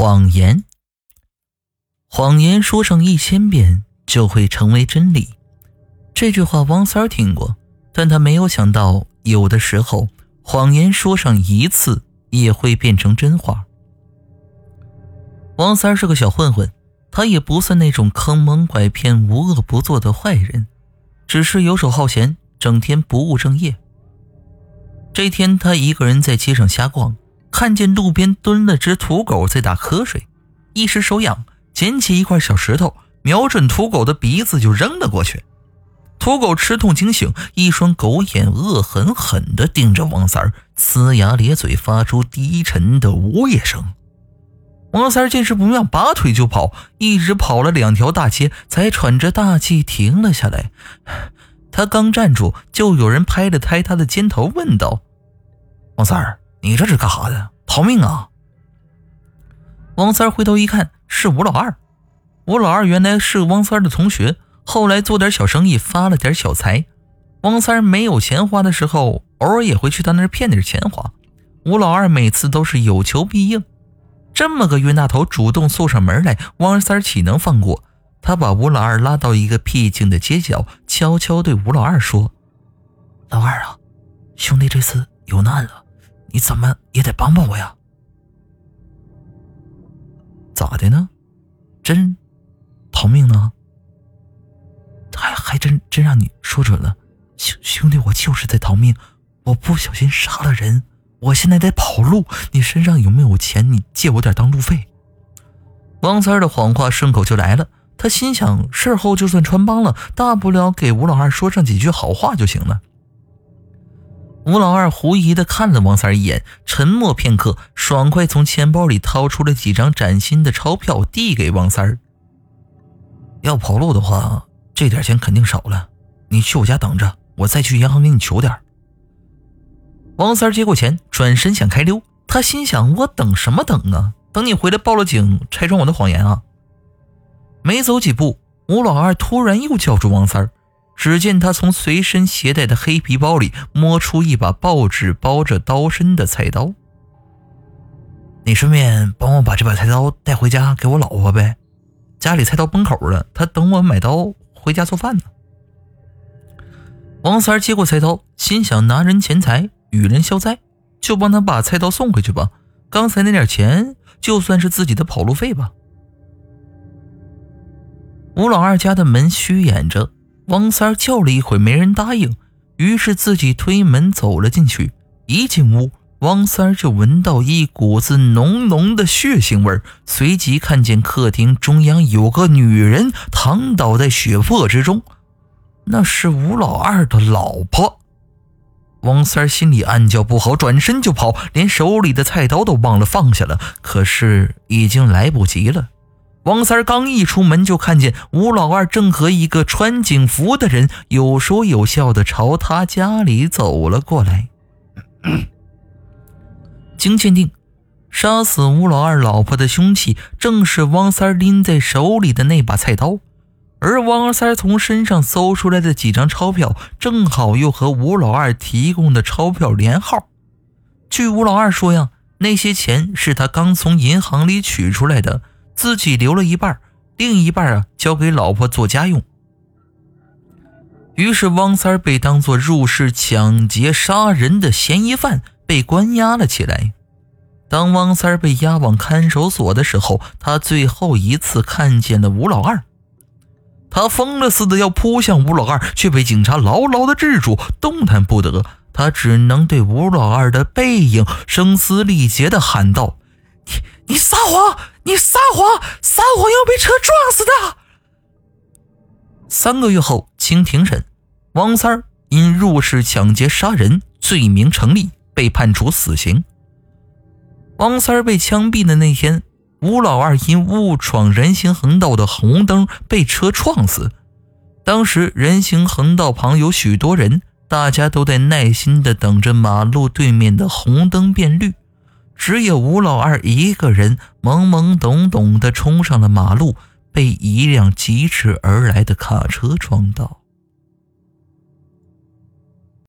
谎言，谎言说上一千遍就会成为真理。这句话王三儿听过，但他没有想到，有的时候谎言说上一次也会变成真话。王三儿是个小混混，他也不算那种坑蒙拐骗、无恶不作的坏人，只是游手好闲，整天不务正业。这天，他一个人在街上瞎逛。看见路边蹲了只土狗在打瞌睡，一时手痒，捡起一块小石头，瞄准土狗的鼻子就扔了过去。土狗吃痛惊醒，一双狗眼恶狠狠地盯着王三儿，呲牙咧嘴，发出低沉的呜咽声。王三儿见势不妙，拔腿就跑，一直跑了两条大街，才喘着大气停了下来。他刚站住，就有人拍了拍他的肩头，问道：“王三儿。”你这是干啥的？逃命啊！王三回头一看，是吴老二。吴老二原来是王三的同学，后来做点小生意，发了点小财。王三没有钱花的时候，偶尔也会去他那儿骗点钱花。吴老二每次都是有求必应。这么个冤大头主动送上门来，王三岂能放过？他把吴老二拉到一个僻静的街角，悄悄对吴老二说：“老二啊，兄弟这次有难了。”你怎么也得帮帮我呀？咋的呢？真逃命呢？还还真真让你说准了，兄兄弟，我就是在逃命，我不小心杀了人，我现在得跑路。你身上有没有钱？你借我点当路费。王三的谎话顺口就来了，他心想事后就算穿帮了，大不了给吴老二说上几句好话就行了。吴老二狐疑的看了王三一眼，沉默片刻，爽快从钱包里掏出了几张崭新的钞票，递给王三儿。要跑路的话，这点钱肯定少了。你去我家等着，我再去银行给你求点王三接过钱，转身想开溜。他心想：我等什么等啊？等你回来报了警，拆穿我的谎言啊？没走几步，吴老二突然又叫住王三儿。只见他从随身携带的黑皮包里摸出一把报纸包着刀身的菜刀。你顺便帮我把这把菜刀带回家给我老婆呗，家里菜刀崩口了，她等我买刀回家做饭呢。王三接过菜刀，心想拿人钱财与人消灾，就帮他把菜刀送回去吧。刚才那点钱就算是自己的跑路费吧。吴老二家的门虚掩着。王三叫了一会没人答应，于是自己推门走了进去。一进屋，王三就闻到一股子浓浓的血腥味随即看见客厅中央有个女人躺倒在血泊之中，那是吴老二的老婆。王三心里暗叫不好，转身就跑，连手里的菜刀都忘了放下了。可是已经来不及了。王三刚一出门，就看见吴老二正和一个穿警服的人有说有笑的朝他家里走了过来。经鉴定，杀死吴老二老婆的凶器正是王三拎在手里的那把菜刀，而王三从身上搜出来的几张钞票，正好又和吴老二提供的钞票连号。据吴老二说呀，那些钱是他刚从银行里取出来的。自己留了一半，另一半啊交给老婆做家用。于是汪三被当作入室抢劫杀人的嫌疑犯被关押了起来。当汪三被押往看守所的时候，他最后一次看见了吴老二。他疯了似的要扑向吴老二，却被警察牢牢的制住，动弹不得。他只能对吴老二的背影声嘶力竭的喊道：“你你撒谎！”你撒谎！撒谎要被车撞死的。三个月后，经庭审，王三儿因入室抢劫杀人罪名成立，被判处死刑。王三儿被枪毙的那天，吴老二因误闯人行横道的红灯被车撞死。当时人行横道旁有许多人，大家都在耐心地等着马路对面的红灯变绿。只有吴老二一个人懵懵懂懂地冲上了马路，被一辆疾驰而来的卡车撞倒。